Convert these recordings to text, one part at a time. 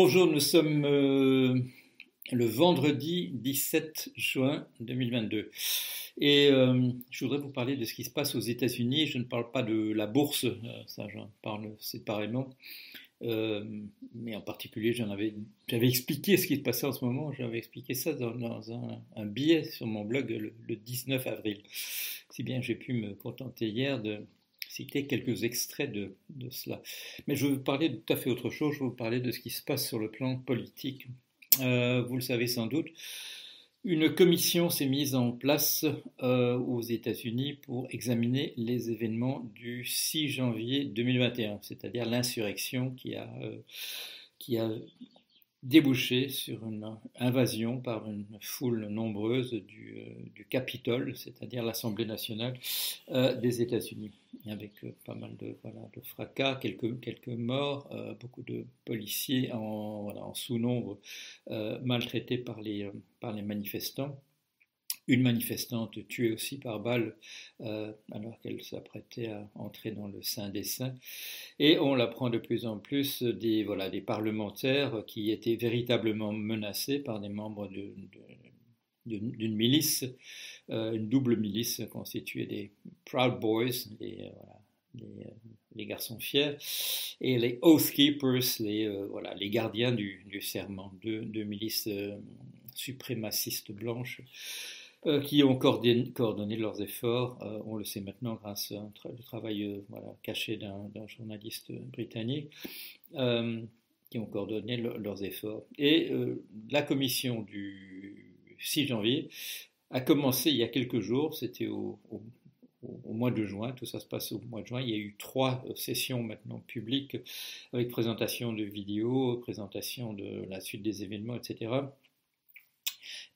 Bonjour, nous sommes euh, le vendredi 17 juin 2022. Et euh, je voudrais vous parler de ce qui se passe aux États-Unis. Je ne parle pas de la bourse, euh, ça j'en parle séparément. mais en particulier, j'avais expliqué ce qui se passait en ce moment. J'avais expliqué ça dans, un, billet sur mon blog le, le 19 avril. Si bien j'ai pu me contenter hier de citer quelques extraits de, cela. Mais je veux vous parler de tout à fait autre chose, je veux vous parler de ce qui se passe sur le plan politique. Euh, vous le savez sans doute, une commission s'est mise en place euh, aux États-Unis pour examiner les événements du 6 janvier 2021, c'est-à-dire l'insurrection qui a, euh, qui a débouché sur une invasion par une foule nombreuse du Capitole, c'est-à-dire l'Assemblée nationale des États-Unis avec euh, pas mal de, voilà, de fracas, quelques, quelques morts, euh, beaucoup de policiers en, voilà, en sous-nombre euh, maltraités par les, par les manifestants. Une manifestante tuée aussi par balle alors qu'elle s'apprêtait à entrer dans le sein des saints. Et on l'apprend de plus en plus des, voilà, des parlementaires qui étaient véritablement menacés par des membres de, d'une milice, euh, une double milice constituée des Proud Boys, les, euh, euh, garçons fiers, et les Oath Keepers, les, gardiens du, serment, deux, milices suprémacistes blanches. qui ont coordonné, leurs efforts, on le sait maintenant grâce au travail caché d'un journaliste britannique, qui ont coordonné leurs efforts. Et la commission du 6 janvier, a commencé il y a quelques jours, c'était au, mois de juin, tout ça se passe au mois de juin, il y a eu trois euh, sessions maintenant publiques avec présentation de vidéos, présentation de la suite des événements, etc.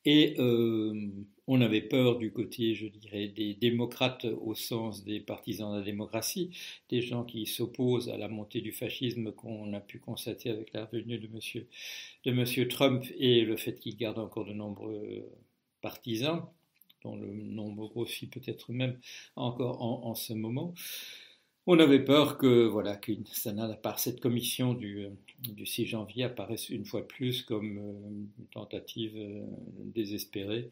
Et euh, on avait peur du côté, je dirais, des démocrates au sens des partisans de la démocratie, des gens qui s'opposent à la montée du fascisme qu'on a pu constater avec la venue de monsieur, de monsieur Trump et le fait qu'il garde encore de nombreux partisans, dont le nombre grossit peut-être même encore en ce moment. On avait peur que voilà que part cette commission du, du 6 janvier apparaisse une fois de plus comme euh, une tentative euh, désespérée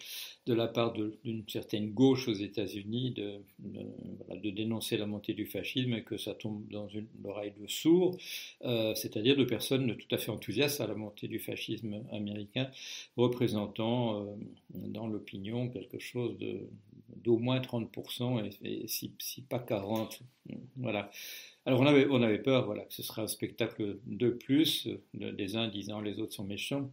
de la part d'une certaine gauche aux États-Unis de, de, dénoncer la montée du fascisme et que ça tombe dans une oreille de sourd, c'est-à-dire de personnes tout à fait enthousiastes à la montée du fascisme américain, représentant dans l'opinion quelque chose de, d'au moins 30% et, si, pas 40%. Voilà. Alors on avait, on avait peur voilà, que ce serait un spectacle de plus, les uns disant les autres sont méchants.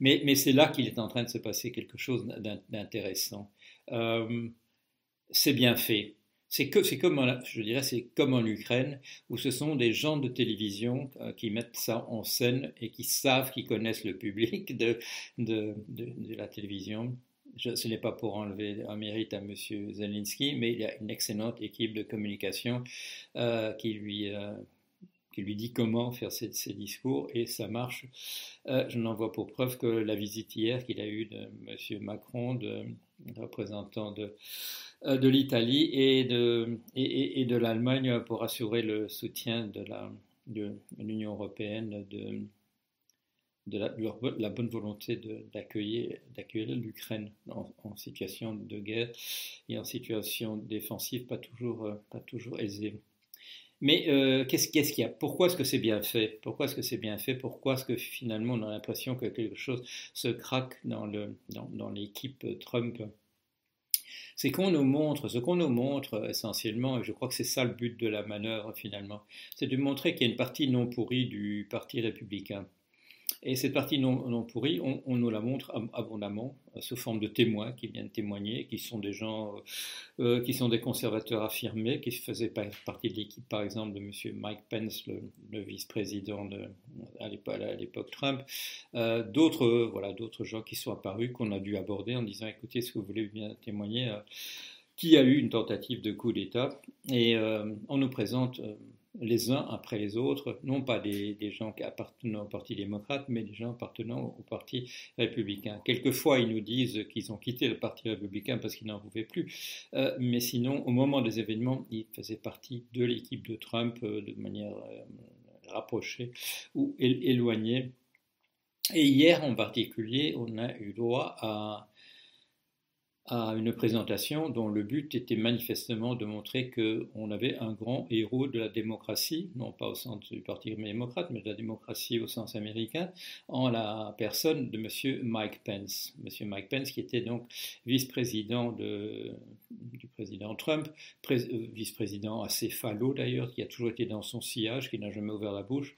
Mais, mais c'est là qu'il est en train de se passer quelque chose d'intéressant. Euh, c'est bien fait. C'est comme, en, je dirais, c'est comme en Ukraine, où ce sont des gens de télévision euh, qui mettent ça en scène et qui savent, qui connaissent le public de, de, de la télévision ce n'est pas pour enlever un mérite à M. Zelensky, mais il y a une excellente équipe de communication euh, qui, lui, euh, qui lui dit comment faire ses, discours et ça marche. Euh, je n'en vois pour preuve que la visite hier qu'il a eue de M. Macron, de, représentant de, de l'Italie et de, et, de l'Allemagne pour assurer le soutien de l'Union européenne de de la, bonne volonté d'accueillir l'Ukraine en, situation de guerre et en situation défensive pas toujours, euh, aisée. Mais euh, qu'est-ce qu'il y a? Pourquoi est-ce que c'est bien fait? Pourquoi est-ce que c'est bien fait? Pourquoi est-ce que finalement on a l'impression que quelque chose se craque dans l'équipe Trump? C'est qu'on nous montre, ce qu'on nous montre essentiellement, et je crois que c'est ça le but de la manœuvre finalement, c'est de montrer qu'il y a une partie non pourrie du Parti républicain. Et cette partie non, pourrie, on, nous la montre abondamment euh, sous forme de témoins qui viennent témoigner, qui sont des gens, euh, euh, qui sont des conservateurs affirmés, qui faisaient partie de l'équipe, par exemple, de M. Mike Pence, le, vice-président à l'époque Trump. d'autres, voilà, d'autres gens qui sont apparus, qu'on a dû aborder en disant, écoutez, est-ce que vous voulez bien témoigner qui a eu une tentative de coup d'État? Et on nous présente les uns après les autres, non pas des, gens appartenant au Parti démocrate, mais des gens appartenant au Parti républicain. Quelquefois, ils nous disent qu'ils ont quitté le Parti républicain parce qu'ils n'en pouvaient plus, euh, mais sinon, au moment des événements, ils faisaient partie de l'équipe de Trump euh, de manière euh, rapprocher ou éloigner. Et hier en particulier, on a eu droit à à une présentation dont le but était manifestement de montrer qu'on avait un grand héros de la démocratie, non pas au sens du Parti démocrate, mais de la démocratie au sens américain, en la personne de M. Mike Pence. M. Mike Pence, qui était donc vice-président du président Trump, euh, vice-président assez falot d'ailleurs, qui a toujours été dans son sillage, qui n'a jamais ouvert la bouche,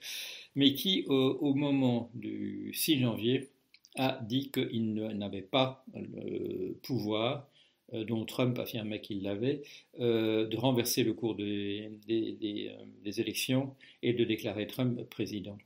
mais qui, au moment du 6 janvier, a dit qu'il n'avait pas le pouvoir, euh, dont Trump affirmait qu'il l'avait, euh, de renverser le cours des, euh, des, élections et de déclarer Trump président.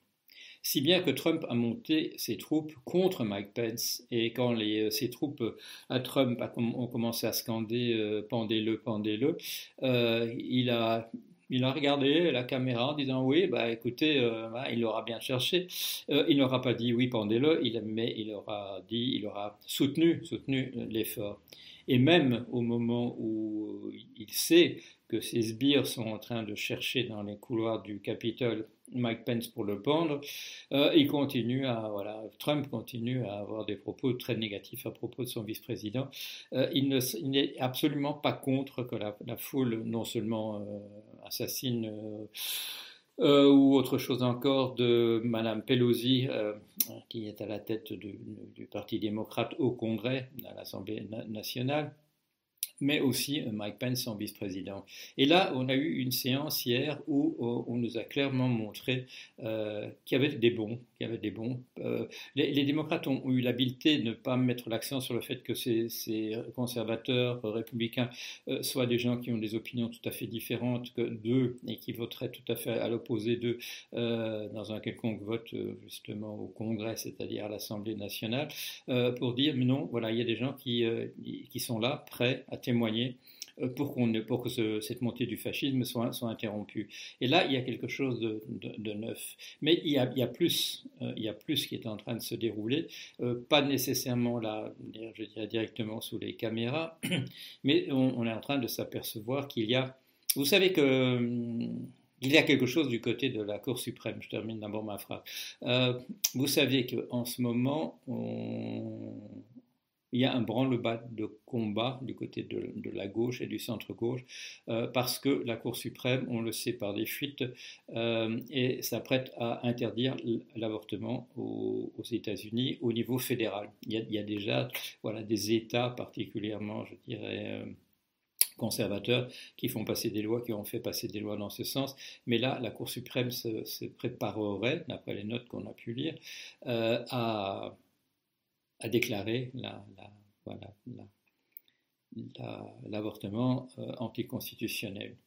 Si bien que Trump a monté ses troupes contre Mike Pence, et quand les, ses troupes à Trump ont commencé à scander pendez-le, pendez-le, il a il a regardé la caméra en disant oui, bah écoutez, euh, il aura bien cherché. Euh, il n'aura pas dit oui, pendez-le, mais il aura dit, il aura soutenu, soutenu l'effort. Et même au moment où il sait que ces sbires sont en train de chercher dans les couloirs du Capitole Mike Pence pour le pendre, euh, il continue à, voilà, Trump continue à avoir des propos très négatifs à propos de son vice-président. Euh, il n'est absolument pas contre que la, foule non seulement euh, assassine ou autre chose encore de Madame Pelosi, qui est à la tête du, du Parti démocrate au Congrès, à l'Assemblée nationale mais aussi euh, Mike Pence en vice-président. Et là, on a eu une séance hier où euh, on nous a clairement montré euh, qu'il y avait des bons, qu'il y avait des bons. les, démocrates ont, eu l'habileté de ne pas mettre l'accent sur le fait que ces, conservateurs républicains soient des gens qui ont des opinions tout à fait différentes d'eux et qui voteraient tout à fait à l'opposé d'eux dans un quelconque vote justement au Congrès, c'est-à-dire à, l'Assemblée nationale, pour dire mais non, voilà, il y a des gens qui, qui sont là, prêts à témoigner euh, pour, qu'on, pour que cette montée du fascisme soit, soit, interrompue. Et là, il y a quelque chose de, de, neuf. Mais il y, a, il y, a, plus, euh, il y a plus qui est en train de se dérouler, euh, pas nécessairement là, je dirais directement sous les caméras, mais on, est en train de s'apercevoir qu'il y a... Vous savez que... Hum, il y a quelque chose du côté de la Cour suprême. Je termine d'abord ma phrase. vous savez qu'en ce moment, il y a un branle-bas de combat du côté de, la gauche et du centre-gauche, euh, parce que la Cour suprême, on le sait par des fuites, euh, s'apprête à interdire l'avortement aux, États-Unis au niveau fédéral. Il y, a, déjà voilà, des États particulièrement, je dirais, euh, conservateurs qui font passer des lois, qui ont fait passer des lois dans ce sens. Mais là, la Cour suprême se, préparerait, d'après les notes qu'on a pu lire, à a déclaré l'avortement euh, anticonstitutionnel.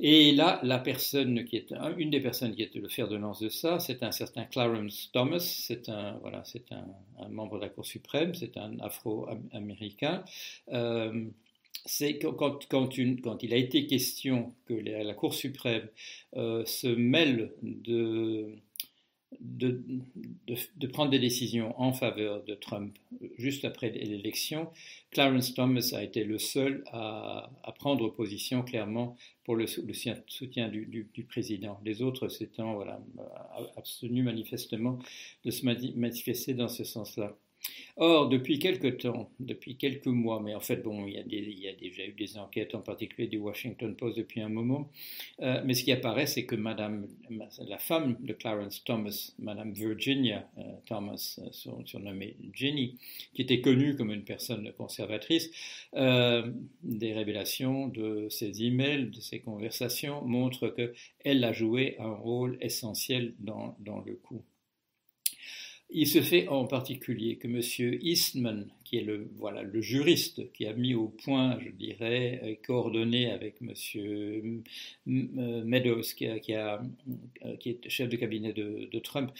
Et là, la personne qui est une des personnes qui est le fer de lance de ça, c'est un certain Clarence Thomas. C'est un voilà, c'est un, membre de la Cour suprême, c'est un Afro-américain. Euh, c'est quand, quand, quand, il a été question que la, Cour suprême euh, se mêle de de, de, prendre des décisions en faveur de Trump juste après l'élection, Clarence Thomas a été le seul à, prendre position clairement pour le, soutien du, du, président. Les autres s'étant voilà, abstenus manifestement de se manifester dans ce sens-là. Or, depuis quelques temps, depuis quelques mois, mais en fait, bon, il y, a déjà eu des enquêtes, en particulier du Washington Post depuis un moment, euh, mais ce qui apparaît, c'est que Madame, la femme de Clarence Thomas, Madame Virginia euh, Thomas, euh, surnommée Jenny, qui était connue comme une personne conservatrice, des révélations de ses emails, de ses conversations montrent qu'elle a joué un rôle essentiel dans le coup. Il se fait en particulier que M. Eastman, qui est le, voilà, le juriste qui a mis au point, je dirais, euh, coordonné avec M. Euh, Meadows, qui, a, euh, qui, est chef de cabinet de, Trump,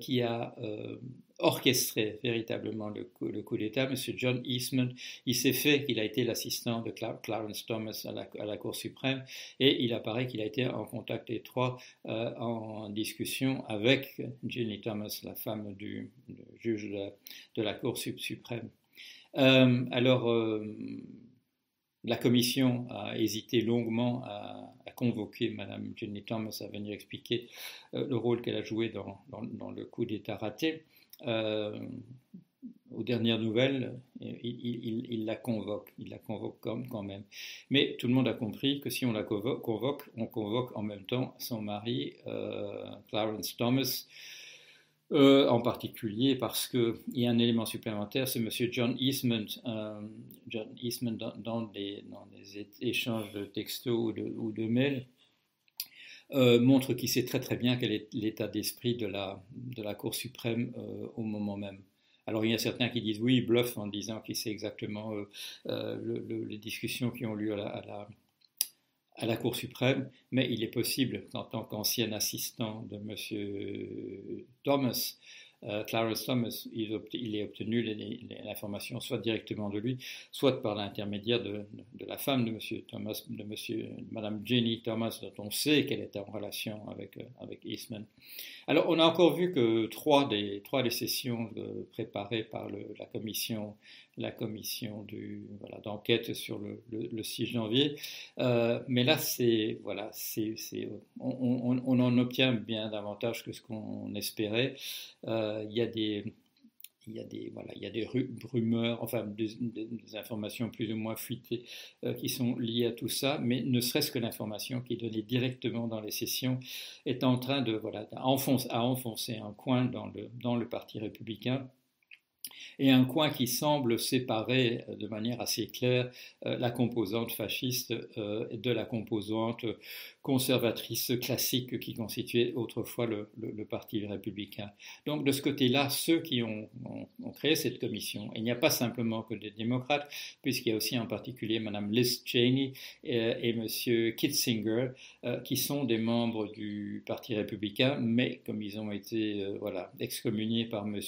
qui a orchestré véritablement le coup, d'État, M. John Eastman, il s'est fait qu'il a été l'assistant de Clarence Thomas à la, Cour suprême et il apparaît qu'il a été en contact étroit, euh, en discussion avec Ginny Thomas, la femme du, juge de, la Cour suprême. Euh, alors, euh, la commission a hésité longuement à, convoquer Mme Jenny Thomas à venir expliquer le rôle qu'elle a joué dans, le coup d'État raté aux dernières nouvelles, il, la convoque, il la convoque quand même. Mais tout le monde a compris que si on la convoque, on convoque en même temps son mari, euh, Clarence Thomas, euh, en particulier parce qu'il y a un élément supplémentaire, c'est M. John Eastman, euh, John Eastman dans, des, échanges de textos ou de, ou mails, montre qu'il sait très très bien quel est l'état d'esprit de la, la Cour suprême au moment même. Alors il y a certains qui disent oui, il bluffe en disant qu'il sait exactement euh, euh, les discussions qui ont lieu à la, Cour suprême, mais il est possible qu'en tant qu'ancien assistant de M. Thomas, euh, Clarence Thomas, il, ait obtenu l'information soit directement de lui, soit par l'intermédiaire de, la femme de M. Thomas, de Mme Jenny Thomas, dont on sait qu'elle était en relation avec, avec Eastman. Alors, on a encore vu que trois des, trois des sessions préparées par la commission, la commission d'enquête sur le, 6 janvier, euh, mais là, c'est, voilà, c'est, on, en obtient bien davantage que ce qu'on espérait. Euh, il y a des il y a des, voilà, il y a des rumeurs, enfin des, informations plus ou moins fuitées euh, qui sont liées à tout ça, mais ne serait-ce que l'information qui est donnée directement dans les sessions est en train de, voilà, à enfoncer un coin dans le, dans le Parti républicain et un coin qui semble séparer euh, de manière assez claire euh, la composante fasciste euh, de la composante conservatrice classique qui constituait autrefois le, Parti républicain. Donc de ce côté-là, ceux qui ont, créé cette commission, il n'y a pas simplement que des démocrates, puisqu'il y a aussi en particulier Mme Liz Cheney et, et M. Kitzinger, qui sont des membres du Parti républicain, mais comme ils ont été voilà, excommuniés par M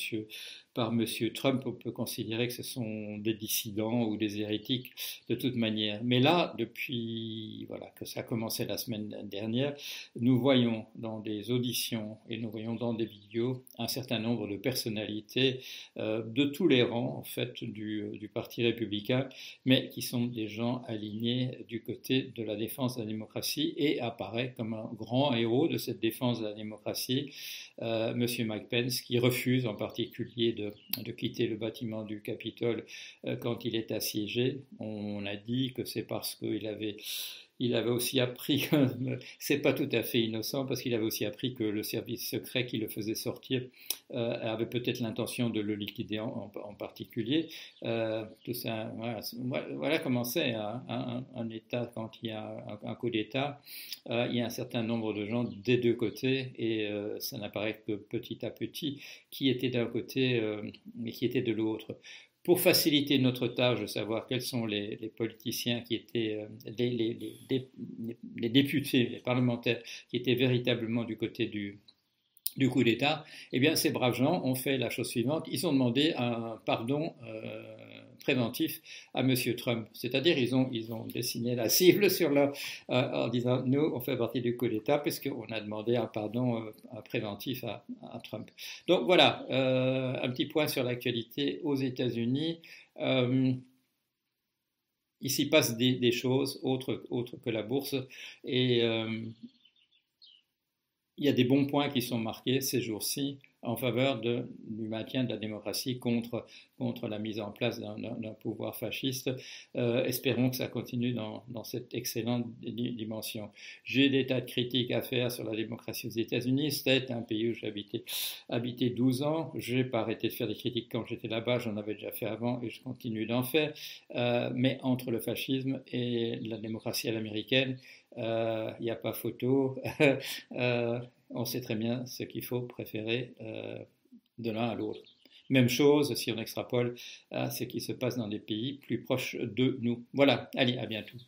par M. Trump, on peut considérer que ce sont des dissidents ou des hérétiques de toute manière. Mais là, depuis voilà, que ça a commencé la semaine dernière, nous voyons dans des auditions et nous voyons dans des vidéos un certain nombre de personnalités euh, de tous les rangs en fait du, du, Parti républicain, mais qui sont des gens alignés du côté de la défense de la démocratie et apparaît comme un grand héros de cette défense de la démocratie, euh, M. Mike Pence, qui refuse en particulier de de, quitter le bâtiment du Capitole euh, quand il est assiégé. On a dit que c'est parce qu'il avait il avait aussi appris, c'est pas tout à fait innocent, parce qu'il avait aussi appris que le service secret qui le faisait sortir euh, avait peut-être l'intention de le liquider en, particulier. Euh, tout ça, voilà, comment c'est hein, un, État quand il y a un, coup d'État. il y a un certain nombre de gens des deux côtés, et ça n'apparaît que petit à petit qui était d'un côté et qui était de l'autre pour faciliter notre tâche de savoir quels sont les, politiciens qui étaient, euh, les, députés, les parlementaires qui étaient véritablement du côté du, coup d'État, eh bien, ces braves gens ont fait la chose suivante, ils ont demandé un pardon euh, préventif à M. Trump. C'est-à-dire, ils ont, ils ont dessiné la cible sur leur, euh, en disant, nous, on fait partie du coup d'État puisqu'on a demandé un pardon euh, préventif à, Trump. Donc voilà, un petit point sur l'actualité aux États-Unis. il s'y passe des, choses autres, autres, que la bourse et il y a des bons points qui sont marqués ces jours-ci en faveur du maintien de la démocratie contre, la mise en place d'un pouvoir fasciste. Euh, espérons que ça continue dans, cette excellente dimension. J'ai des tas de critiques à faire sur la démocratie aux États-Unis. C'est un pays où j'ai habité, habité 12 ans. Je n'ai pas arrêté de faire des critiques quand j'étais là-bas. J'en avais déjà fait avant et je continue d'en faire. Euh, mais entre le fascisme et la démocratie à l'américaine, il euh, n'y a pas photo. on sait très bien ce qu'il faut préférer euh, de l'un à l'autre. Même chose si on extrapole à ce qui se passe dans des pays plus proches de nous. Voilà, allez, à bientôt.